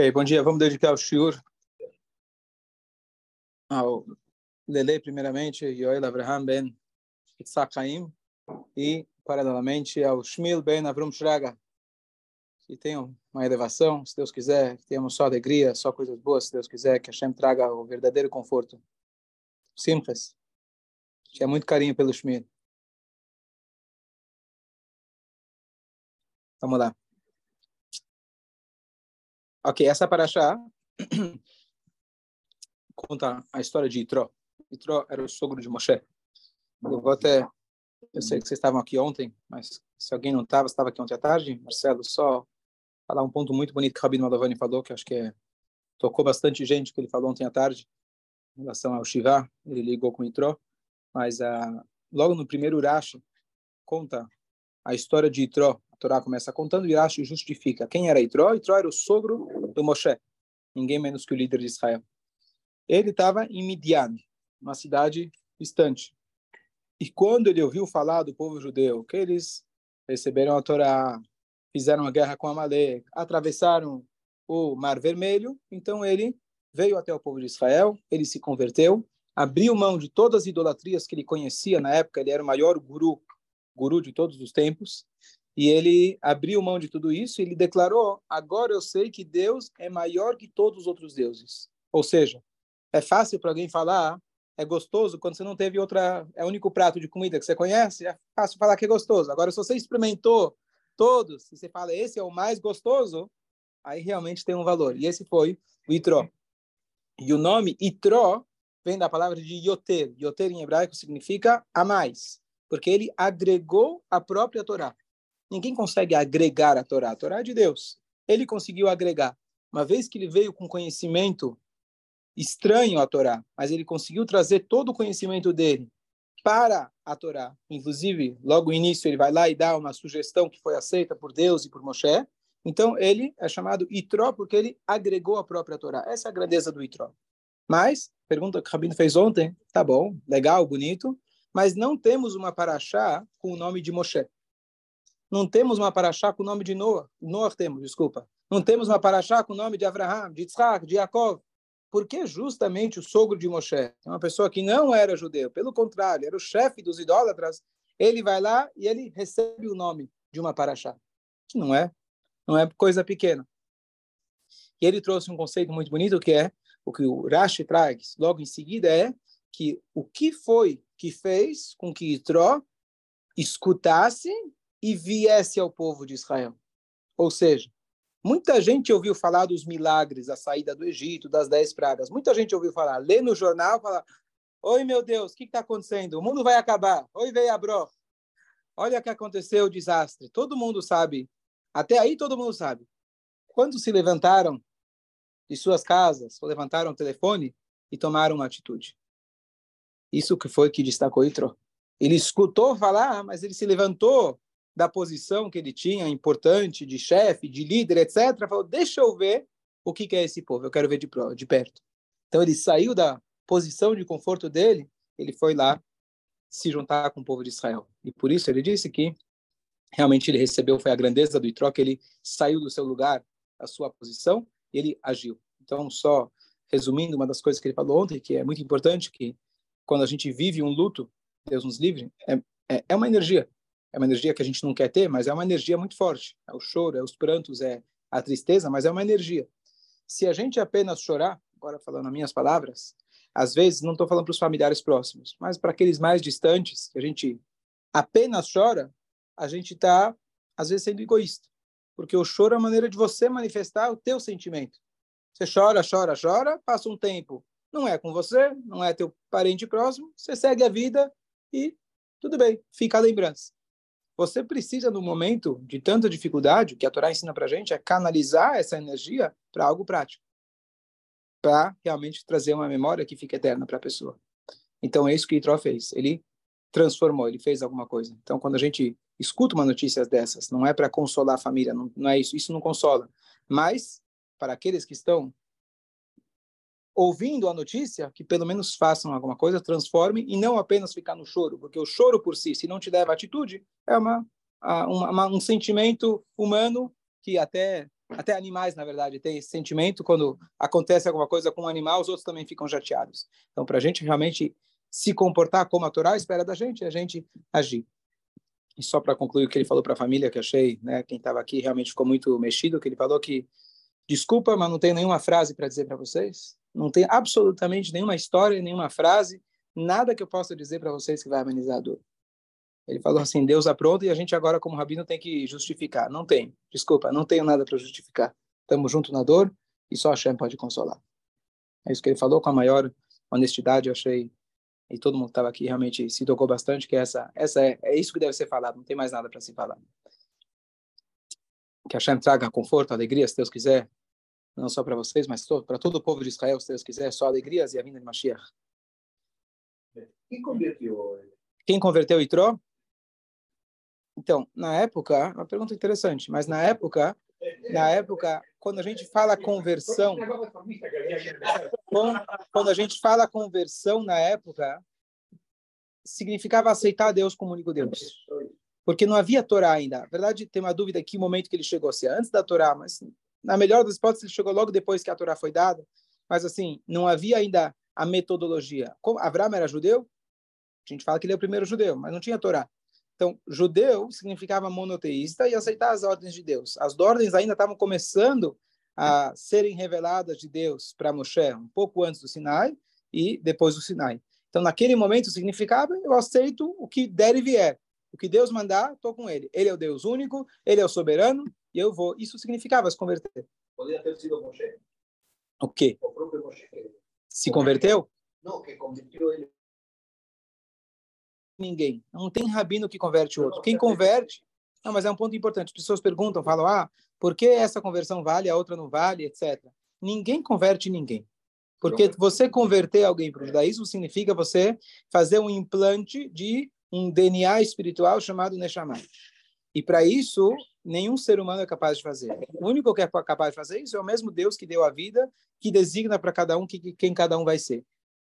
Okay, bom dia. Vamos dedicar o shiur ao Lele, primeiramente, Yoel Abraham ben Yitzhak Haim, e, paralelamente, ao Shmil ben Avrum Shraga. Que tenham uma elevação, se Deus quiser, que tenhamos só alegria, só coisas boas, se Deus quiser, que Hashem traga o verdadeiro conforto. Simchas. Tinha muito carinho pelo Shmil. Vamos lá. Ok, essa paraxá conta a história de Itró. Itró era o sogro de Moshe. Eu vou até... Eu sei que vocês estavam aqui ontem, mas se alguém não estava, estava aqui ontem à tarde. Marcelo, só falar um ponto muito bonito que o Rabino Malavani falou, que acho que é, tocou bastante gente, que ele falou ontem à tarde, em relação ao Shiva. Ele ligou com Itró. Mas uh, logo no primeiro Urashi, conta a história de Itró. A Torá começa contando e justifica. Quem era Itró? Itró era o sogro do Moshe. Ninguém menos que o líder de Israel. Ele estava em Midian, uma cidade distante. E quando ele ouviu falar do povo judeu, que eles receberam a Torá, fizeram a guerra com Amalek, atravessaram o Mar Vermelho, então ele veio até o povo de Israel, ele se converteu, abriu mão de todas as idolatrias que ele conhecia na época, ele era o maior guru, guru de todos os tempos, e ele abriu mão de tudo isso e ele declarou: agora eu sei que Deus é maior que todos os outros deuses. Ou seja, é fácil para alguém falar, é gostoso quando você não teve outra, é o único prato de comida que você conhece, é fácil falar que é gostoso. Agora, se você experimentou todos, e você fala esse é o mais gostoso, aí realmente tem um valor. E esse foi o Itró. E o nome Itró vem da palavra de yoter. Yoter em hebraico significa a mais, porque ele agregou a própria Torá. Ninguém consegue agregar a Torá. A Torá é de Deus. Ele conseguiu agregar. Uma vez que ele veio com conhecimento estranho à Torá, mas ele conseguiu trazer todo o conhecimento dele para a Torá. Inclusive, logo no início, ele vai lá e dá uma sugestão que foi aceita por Deus e por Moshe. Então, ele é chamado Itró porque ele agregou a própria Torá. Essa é a grandeza do Itró. Mas, pergunta que o Rabino fez ontem, tá bom, legal, bonito, mas não temos uma paraxá com o nome de Moshe. Não temos uma paraxá com o nome de Noah. Noah temos, desculpa. Não temos uma paraxá com o nome de Abraham, de Isaac, de Jacob. Porque justamente o sogro de Moshe, uma pessoa que não era judeu, pelo contrário, era o chefe dos idólatras, ele vai lá e ele recebe o nome de uma paraxá, que não é, não é coisa pequena. E ele trouxe um conceito muito bonito que é o que o Rashi traz logo em seguida é que o que foi que fez com que Itró escutasse e viesse ao povo de Israel. Ou seja, muita gente ouviu falar dos milagres, a saída do Egito, das dez pragas. Muita gente ouviu falar, lê no jornal, fala: Oi, meu Deus, o que está acontecendo? O mundo vai acabar. Oi, veio a bro. Olha o que aconteceu, o desastre. Todo mundo sabe. Até aí todo mundo sabe. Quando se levantaram de suas casas, levantaram o telefone e tomaram uma atitude. Isso que foi que destacou Itro. Ele escutou falar, mas ele se levantou da posição que ele tinha, importante, de chefe, de líder, etc. Falou, deixa eu ver o que, é esse povo, eu quero ver de, de perto. Então ele saiu da posição de conforto dele, ele foi lá se juntar com o povo de Israel. E por isso ele disse que realmente ele recebeu, foi a grandeza do Itró, que ele saiu do seu lugar, da sua posição, ele agiu. Então, só resumindo uma das coisas que ele falou ontem, que é muito importante, que quando a gente vive um luto, Deus nos livre, é, é, é uma energia. É uma energia que a gente não quer ter, mas é uma energia muito forte. É o choro, é os prantos, é a tristeza, mas é uma energia. Se a gente apenas chorar, agora falando as minhas palavras, às vezes não estou falando para os familiares próximos, mas para aqueles mais distantes, que a gente apenas chora, a gente está, às vezes, sendo egoísta. Porque o choro é a maneira de você manifestar o teu sentimento. Você chora, chora, chora, passa um tempo, não é com você, não é teu parente próximo, você segue a vida e tudo bem, fica a lembrança. Você precisa, no momento de tanta dificuldade, que a Torá ensina para gente, é canalizar essa energia para algo prático, para realmente trazer uma memória que fique eterna para a pessoa. Então é isso que Itró fez. Ele transformou, ele fez alguma coisa. Então, quando a gente escuta uma notícia dessas, não é para consolar a família, não, não é isso, isso não consola. Mas para aqueles que estão ouvindo a notícia, que pelo menos façam alguma coisa, transformem e não apenas ficar no choro, porque o choro por si, se não te leva atitude, é uma, uma, um sentimento humano que até Até animais, na verdade, têm esse sentimento. Quando acontece alguma coisa com um animal, os outros também ficam chateados. Então, para a gente realmente se comportar como a Torá espera da gente, a gente agir. E só para concluir o que ele falou para a família, que achei, né, quem estava aqui realmente ficou muito mexido, que ele falou que, desculpa, mas não tenho nenhuma frase para dizer para vocês. Não tem absolutamente nenhuma história, nenhuma frase, nada que eu possa dizer para vocês que vai amenizar a dor. Ele falou assim, Deus apronta e a gente agora, como rabino, tem que justificar. Não tem, desculpa, não tenho nada para justificar. Estamos juntos na dor e só Hashem pode consolar. É isso que ele falou com a maior honestidade, eu achei e todo mundo que estava aqui realmente se tocou bastante, que essa, essa é, é isso que deve ser falado, não tem mais nada para se falar. Que a Hashem traga conforto, alegria, se Deus quiser, não só para vocês, mas para todo o povo de Israel, se Deus quiser, só alegrias e a vinda de Mashiach. Quem converteu? Quem converteu Itró? Então, na época, uma pergunta interessante, mas na época, na época, quando a gente fala conversão, quando a gente fala conversão na época, significava aceitar Deus como único Deus. Porque não havia Torá ainda. Na verdade, tem uma dúvida que momento que ele chegou, se é antes da Torá, mas na melhor das hipóteses ele chegou logo depois que a Torá foi dada. Mas assim, não havia ainda a metodologia. Como Abraão era judeu, a gente fala que ele é o primeiro judeu, mas não tinha Torá. Então, judeu significava monoteísta e aceitar as ordens de Deus. As ordens ainda estavam começando a serem reveladas de Deus para Moshe um pouco antes do Sinai e depois do Sinai. Então, naquele momento, significava eu aceito o que der e vier. O que Deus mandar, estou com ele. Ele é o Deus único, ele é o soberano e eu vou. Isso significava se converter. Poderia ter sido Moshe. O quê? O próprio Moshe. Se converteu? Não, que converteu ele ninguém. Não tem rabino que converte o outro. Quem converte, não, mas é um ponto importante. As pessoas perguntam, falam, ah, por que essa conversão vale, a outra não vale, etc. Ninguém converte ninguém. Porque você converter alguém para o judaísmo significa você fazer um implante de um DNA espiritual chamado Neshama. E para isso, nenhum ser humano é capaz de fazer. O único que é capaz de fazer isso é o mesmo Deus que deu a vida, que designa para cada um que, quem cada um vai ser.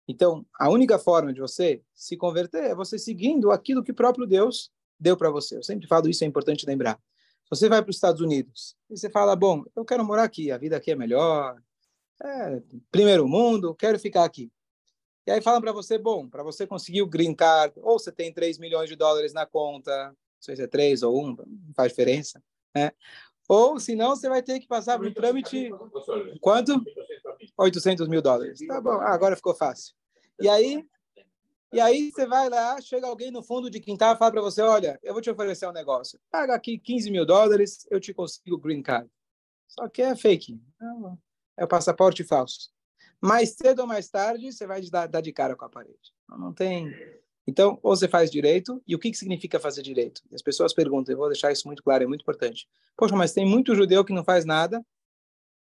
Então, a única forma de você se converter é você seguindo aquilo que o próprio Deus deu para você. Eu sempre falo isso, é importante lembrar. Você vai para os Estados Unidos e você fala, bom, eu quero morar aqui, a vida aqui é melhor, é, primeiro mundo, quero ficar aqui. E aí falam para você, bom, para você conseguir o green card, ou você tem 3 milhões de dólares na conta, sei se é 3 ou 1, não faz diferença, né? Ou, senão, você vai ter que passar por um trâmite... Quanto? 800 mil dólares. Tá bom, ah, agora ficou fácil. E aí, e aí você vai lá, chega alguém no fundo de quintal e fala para você, olha, eu vou te oferecer um negócio. Paga aqui 15 mil dólares, eu te consigo green card. Só que é fake. É o passaporte falso. Mais cedo ou mais tarde, você vai dar de cara com a parede. Não tem... Então, ou você faz direito, e o que, que significa fazer direito? As pessoas perguntam, eu vou deixar isso muito claro, é muito importante. Poxa, mas tem muito judeu que não faz nada,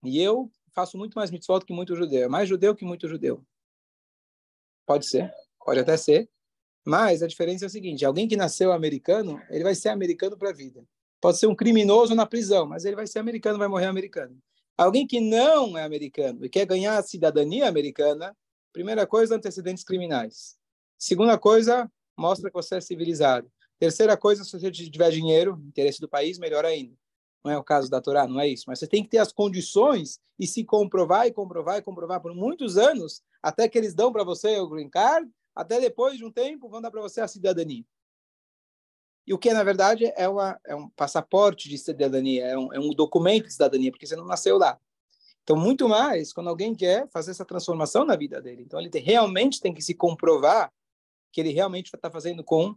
e eu faço muito mais mitzvot que muito judeu. É mais judeu que muito judeu. Pode ser, pode até ser. Mas a diferença é a seguinte: alguém que nasceu americano, ele vai ser americano para a vida. Pode ser um criminoso na prisão, mas ele vai ser americano, vai morrer americano. Alguém que não é americano e quer ganhar a cidadania americana, primeira coisa, antecedentes criminais. Segunda coisa, mostra que você é civilizado. Terceira coisa, se você tiver dinheiro, interesse do país, melhor ainda. Não é o caso da Torá, não é isso. Mas você tem que ter as condições e se comprovar e comprovar e comprovar por muitos anos, até que eles dão para você o green card, até depois de um tempo vão dar para você a cidadania. E o que, na verdade, é, uma, é um passaporte de cidadania, é um, é um documento de cidadania, porque você não nasceu lá. Então, muito mais quando alguém quer fazer essa transformação na vida dele. Então, ele realmente tem que se comprovar que ele realmente está fazendo com,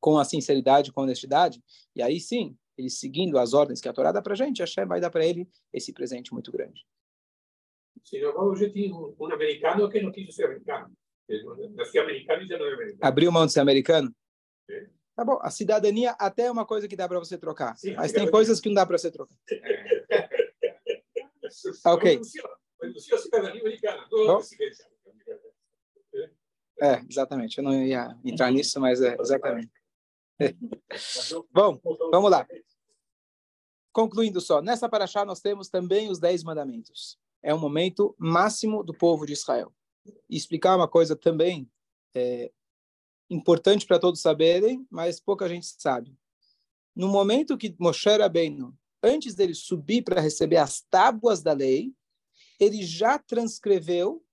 com a sinceridade, com a honestidade. E aí sim, ele seguindo as ordens que a Torá dá para a gente, a Hashem vai dar para ele esse presente muito grande. Sim, hoje tem um americano que não quis ser americano. Nasceu americano e já não é americano. Abriu mão de ser americano? Sim. Tá bom, a cidadania até é uma coisa que dá para você trocar, Sim, mas tem coisas que não dá para você trocar. Ok. Renunciou a cidadania americana. É, exatamente. Eu não ia entrar nisso, mas é exatamente. Bom, vamos lá. Concluindo só, nessa paraxá nós temos também os dez mandamentos. É o momento máximo do povo de Israel. E explicar uma coisa também é, importante para todos saberem, mas pouca gente sabe. No momento que Moshe Rabbeinu, antes dele subir para receber as tábuas da lei, ele já transcreveu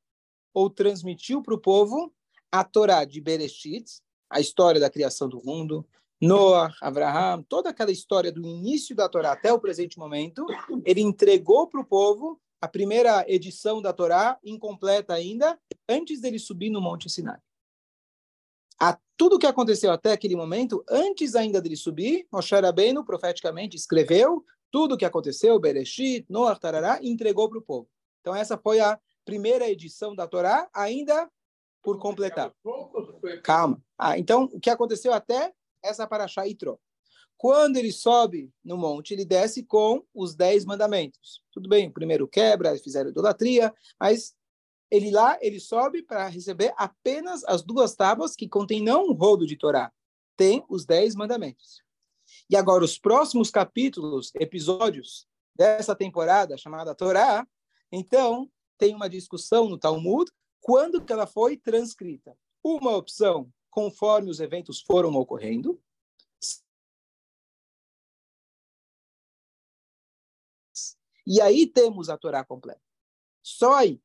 ou transmitiu para o povo a Torá de Bereshit, a história da criação do mundo, Noah, Abraham, toda aquela história do início da Torá até o presente momento, ele entregou para o povo a primeira edição da Torá, incompleta ainda, antes dele subir no Monte Sinai. A tudo que aconteceu até aquele momento, antes ainda dele subir, Moshe Rabbeinu profeticamente escreveu tudo o que aconteceu, Bereshit, Noah, Tarará, entregou para o povo. Então essa foi a primeira edição da Torá, ainda por completar. Calma. Ah, então, o que aconteceu até essa paraxá Itró. Quando ele sobe no monte, ele desce com os dez mandamentos. Tudo bem, o primeiro quebra, fizeram idolatria, mas ele lá, ele sobe para receber apenas as duas tábuas que contêm não um rodo de Torá, tem os dez mandamentos. E agora, os próximos capítulos, episódios dessa temporada chamada Torá, então, tem uma discussão no Talmud quando que ela foi transcrita. Uma opção, conforme os eventos foram ocorrendo. E aí temos a Torá completa. Só aí.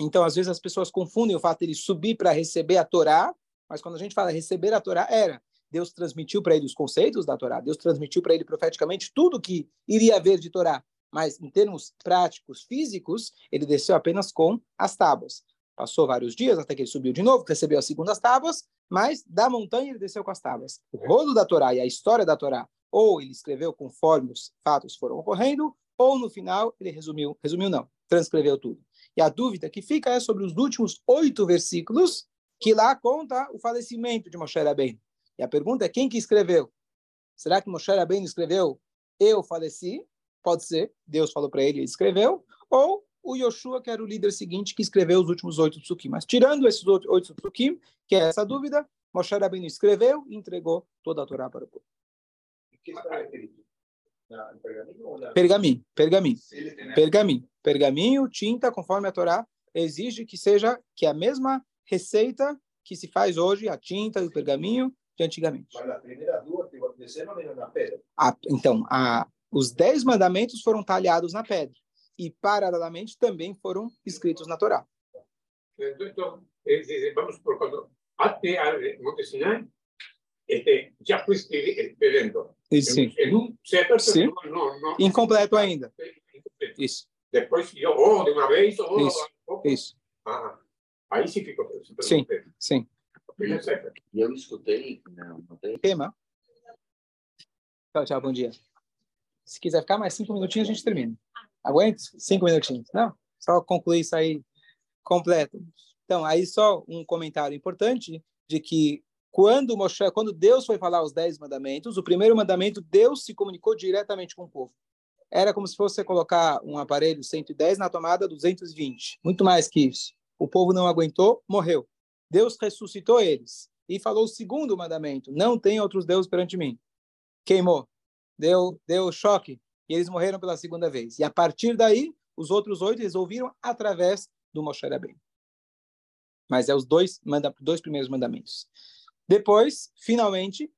Então, às vezes as pessoas confundem o fato de ele subir para receber a Torá, mas quando a gente fala receber a Torá, era Deus transmitiu para ele os conceitos da Torá, Deus transmitiu para ele profeticamente tudo que iria haver de Torá, mas em termos práticos, físicos, ele desceu apenas com as tábuas. Passou vários dias até que ele subiu de novo, recebeu as segundas tábuas, mas da montanha ele desceu com as tábuas. O rolo da Torá e a história da Torá, ou ele escreveu conforme os fatos foram ocorrendo, ou no final ele resumiu, resumiu não, transcreveu tudo. E a dúvida que fica é sobre os últimos oito versículos, que lá conta o falecimento de Moshe Rabbeinu. E a pergunta é quem que escreveu? Será que Moshe Rabbeinu escreveu eu faleci? Pode ser, Deus falou para ele, ele escreveu, ou o Yoshua, que era o líder seguinte, que escreveu os últimos oito psukim. Mas tirando esses oito psukim, que é essa dúvida, Moshe Rabbeinu escreveu e entregou toda a Torá para o povo. Pergaminho, pergaminho, pergaminho, pergaminho, tinta, conforme a Torá exige que seja que é a mesma receita que se faz hoje, a tinta e o pergaminho de antigamente. Ah, então, a, os dez mandamentos foram talhados na pedra e, paralelamente, também foram escritos na Torá. Então, vamos por quando até Monte Sinai, este, já foi escrevendo. Sim. Em um certo Sim. Não, não, Incompleto ainda. Isso. Depois, ou de uma vez, ou... Isso. Isso. Ah, aí sim ficou. Sim, sim. E eu escutei, não, não tem. Tema. Tchau, tchau, bom dia. Se quiser ficar mais cinco minutinhos, a gente termina. Aguenta? Cinco minutinhos. Não, só concluir isso aí completo. Então, aí só um comentário importante de que quando Moshe, quando Deus foi falar os dez mandamentos, o primeiro mandamento, Deus se comunicou diretamente com o povo. Era como se fosse colocar um aparelho 110 na tomada 220. Muito mais que isso. O povo não aguentou, morreu. Deus ressuscitou eles e falou o segundo mandamento: não tem outros deuses perante mim. Queimou, deu, deu choque e eles morreram pela segunda vez. E a partir daí, os outros oito eles ouviram através do Moshe Rabbeinu. Mas é os dois, manda, dois primeiros mandamentos. Depois, finalmente,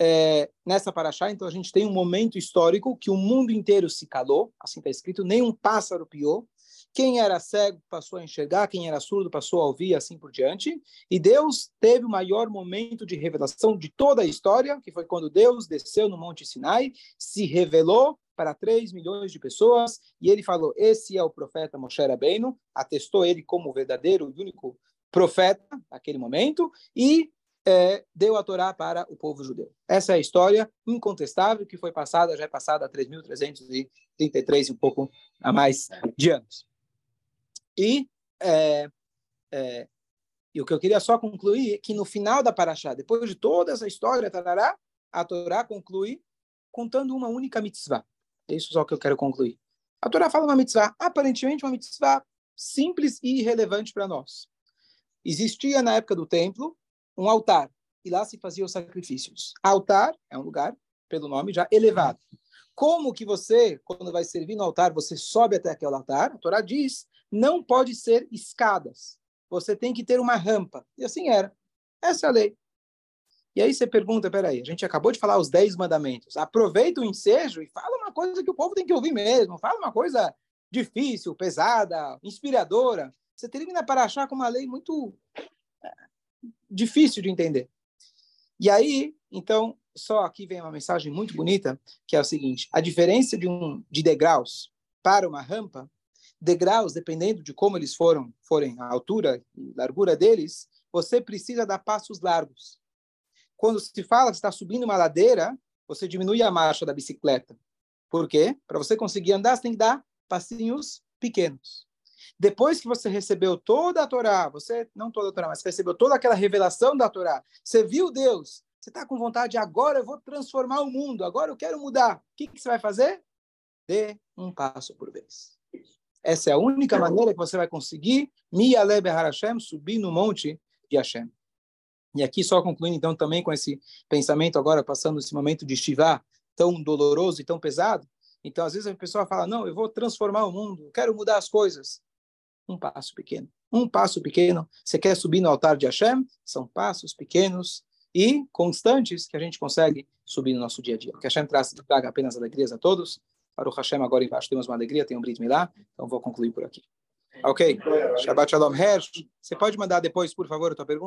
é, nessa paraxá, então a gente tem um momento histórico que o mundo inteiro se calou, assim está escrito, nem um pássaro piou, quem era cego passou a enxergar, quem era surdo passou a ouvir, assim por diante. E Deus teve o maior momento de revelação de toda a história, que foi quando Deus desceu no Monte Sinai, se revelou para 3 milhões de pessoas, e ele falou: Esse é o profeta Moshe Rabbeinu, atestou ele como o verdadeiro e único profeta naquele momento, e é, deu a Torá para o povo judeu. Essa é a história incontestável que foi passada, já é passada há 3.333 e um pouco a mais de anos. E, é, é, e o que eu queria só concluir é que no final da Paraxá, depois de toda essa história, tarará, a Torá conclui contando uma única mitzvah. É isso só que eu quero concluir. A Torá fala uma mitzvah, aparentemente uma mitzvah simples e irrelevante para nós. Existia na época do templo um altar e lá se faziam sacrifícios. Altar é um lugar, pelo nome, já elevado. Como que você, quando vai servir no altar, você sobe até aquele altar? A Torá diz não pode ser escadas. Você tem que ter uma rampa. E assim era. Essa é a lei. E aí você pergunta, peraí, a gente acabou de falar os dez mandamentos. Aproveita o ensejo e fala uma coisa que o povo tem que ouvir mesmo. Fala uma coisa difícil, pesada, inspiradora. Você termina para achar com uma lei muito é, difícil de entender. E aí, então, só aqui vem uma mensagem muito bonita, que é o seguinte: a diferença de um de degraus para uma rampa, degraus, dependendo de como eles foram, forem a altura e largura deles, você precisa dar passos largos. Quando se fala que está subindo uma ladeira, você diminui a marcha da bicicleta. Por quê? Para você conseguir andar, você tem que dar passinhos pequenos. Depois que você recebeu toda a Torá, você, não toda a Torá, mas recebeu toda aquela revelação da Torá, você viu Deus, você está com vontade, agora eu vou transformar o mundo, agora eu quero mudar. O que, que você vai fazer? Dê um passo por vez. Essa é a única maneira que você vai conseguir Miyalebe Harashem, subir no monte de Hashem. E aqui só concluindo então também com esse pensamento agora, passando esse momento de Shivá tão doloroso e tão pesado. Então, às vezes a pessoa fala, não, eu vou transformar o mundo, eu quero mudar as coisas. Um passo pequeno. Um passo pequeno. Você quer subir no altar de Hashem? São passos pequenos e constantes que a gente consegue subir no nosso dia a dia. Que Hashem traga apenas alegrias a todos. Para o Hashem agora embaixo temos uma alegria, tem um Brit Milá, então vou concluir por aqui. Ok? Shabbat Shalom Hersh. Você pode mandar depois, por favor, a tua pergunta?